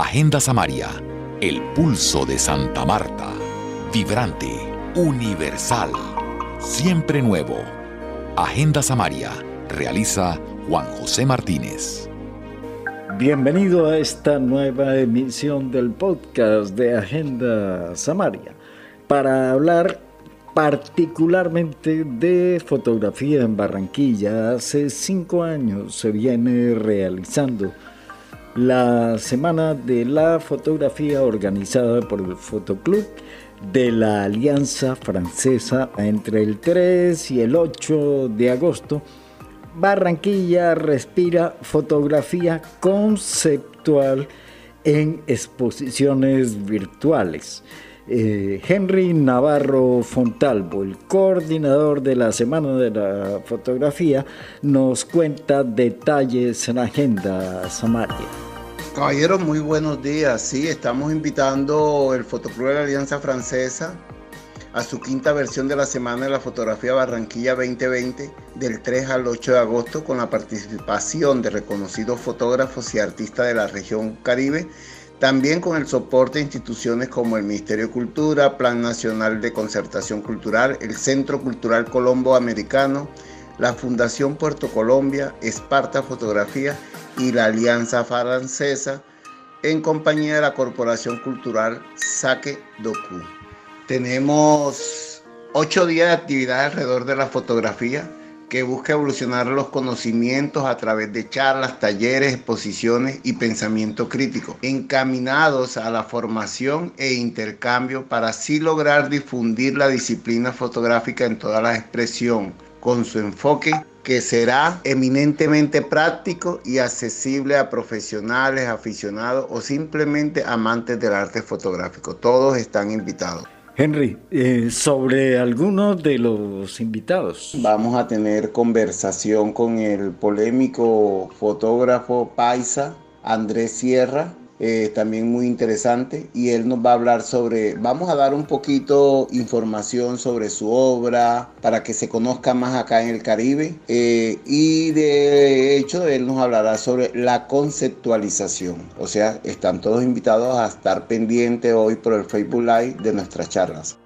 Agenda Samaria, el pulso de Santa Marta. Vibrante, universal, siempre nuevo. Agenda Samaria, realiza Juan José Martínez. Bienvenido a esta nueva emisión del podcast de Agenda Samaria para hablar particularmente de fotografía en Barranquilla. Hace cinco años se viene realizando la Semana de la Fotografía organizada por el Fotoclub de la Alianza Francesa entre el 3 y el 8 de agosto. Barranquilla respira fotografía conceptual en exposiciones virtuales. Eh, Henry Navarro Fontalvo, el coordinador de la Semana de la Fotografía, nos cuenta detalles en Agenda Samaria. Caballeros, muy buenos días. Sí, estamos invitando el Fotoclub de la Alianza Francesa a su quinta versión de la Semana de la Fotografía Barranquilla 2020 del 3 al 8 de agosto con la participación de reconocidos fotógrafos y artistas de la región Caribe, también con el soporte de instituciones como el Ministerio de Cultura, Plan Nacional de Concertación Cultural, el Centro Cultural Colombo Americano, la Fundación Puerto Colombia, Esparta Fotografía y la Alianza Francesa en compañía de la Corporación Cultural Saque Doku. Tenemos ocho días de actividad alrededor de la fotografía que busca evolucionar los conocimientos a través de charlas, talleres, exposiciones y pensamiento crítico, encaminados a la formación e intercambio para así lograr difundir la disciplina fotográfica en toda la expresión, con su enfoque que será eminentemente práctico y accesible a profesionales, aficionados o simplemente amantes del arte fotográfico. Todos están invitados. Henry, eh, sobre algunos de los invitados. Vamos a tener conversación con el polémico fotógrafo paisa Andrés Sierra, eh, también muy interesante y él nos va a hablar sobre, vamos a dar un poquito información sobre su obra para que se conozca más acá en el Caribe eh, y de hecho él nos hablará sobre la conceptualización, o sea, están todos invitados a estar pendientes hoy por el Facebook Live de nuestras charlas.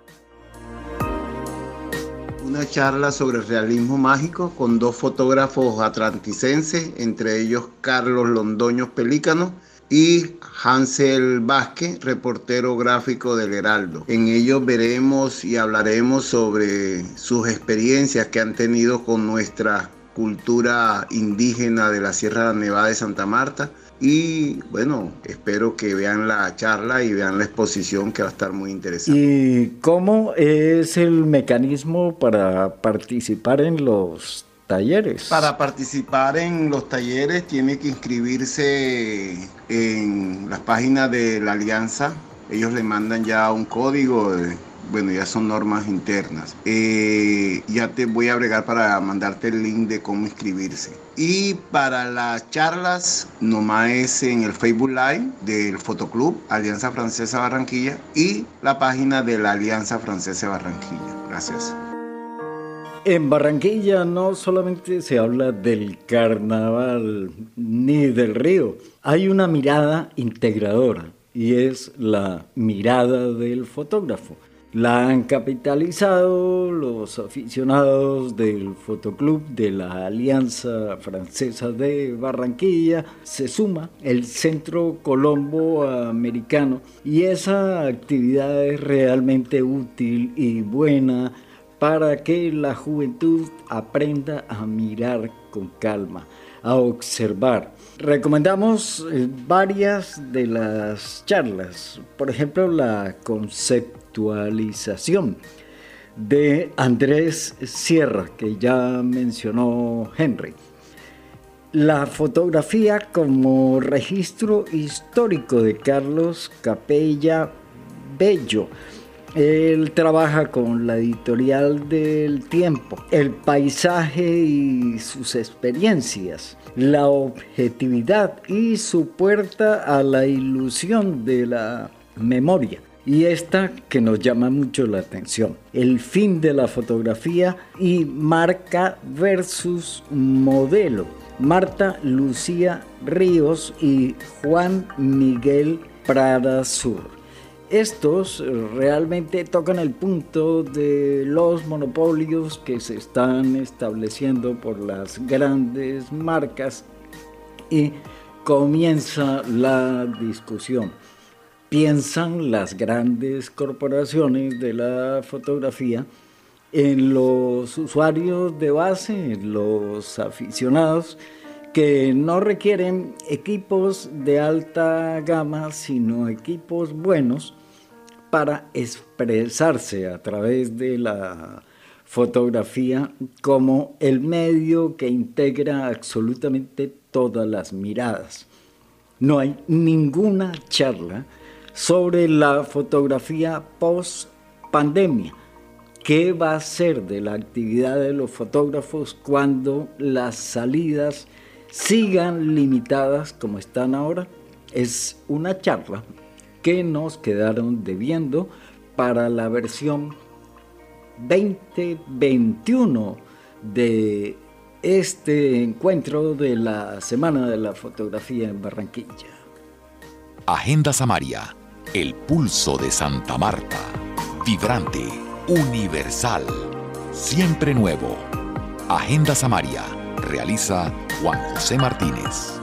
Una charla sobre realismo mágico con dos fotógrafos atlanticenses, entre ellos Carlos Londoño Pelícano y Hansel Vázquez, reportero gráfico del Heraldo. En ellos veremos y hablaremos sobre sus experiencias que han tenido con nuestra cultura indígena de la Sierra Nevada de Santa Marta. Y bueno, espero que vean la charla y vean la exposición que va a estar muy interesante. ¿Y cómo es el mecanismo para participar en los Para participar en los talleres tiene que inscribirse en las páginas de la alianza. Ellos le mandan ya un código. bueno, ya son normas internas. Eh, ya te voy a agregar para mandarte el link de cómo inscribirse. Y para las charlas, nomás es en el Facebook Live del Fotoclub Alianza Francesa Barranquilla y la página de la Alianza Francesa Barranquilla. Gracias. En Barranquilla no solamente se habla del carnaval ni del río, hay una mirada integradora y es la mirada del fotógrafo. La han capitalizado los aficionados del Fotoclub de la Alianza Francesa de Barranquilla. Se suma el Centro Colombo Americano y esa actividad es realmente útil y buena para que la juventud aprenda a mirar con calma, a observar. Recomendamos eh, varias de las charlas, por ejemplo la conceptualización de Andrés Sierra, que ya mencionó Henry. La fotografía como registro histórico de Carlos Capella Bello él trabaja con la editorial del tiempo, el paisaje y sus experiencias, la objetividad y su puerta a la ilusión de la memoria. Y esta que nos llama mucho la atención, el fin de la fotografía y marca versus modelo. Marta Lucía Ríos y Juan Miguel Prada Sur. Estos realmente tocan el punto de los monopolios que se están estableciendo por las grandes marcas y comienza la discusión. Piensan las grandes corporaciones de la fotografía en los usuarios de base, los aficionados, que no requieren equipos de alta gama, sino equipos buenos para expresarse a través de la fotografía como el medio que integra absolutamente todas las miradas. No hay ninguna charla sobre la fotografía post pandemia ¿Qué va a ser de la actividad de los fotógrafos cuando las salidas sigan limitadas como están ahora? Es una charla que nos quedaron debiendo para la versión 2021 de este encuentro de la Semana de la Fotografía en Barranquilla. Agenda Samaria, el pulso de Santa Marta, vibrante universal, siempre nuevo. Agenda Samaria, realiza Juan José Martínez.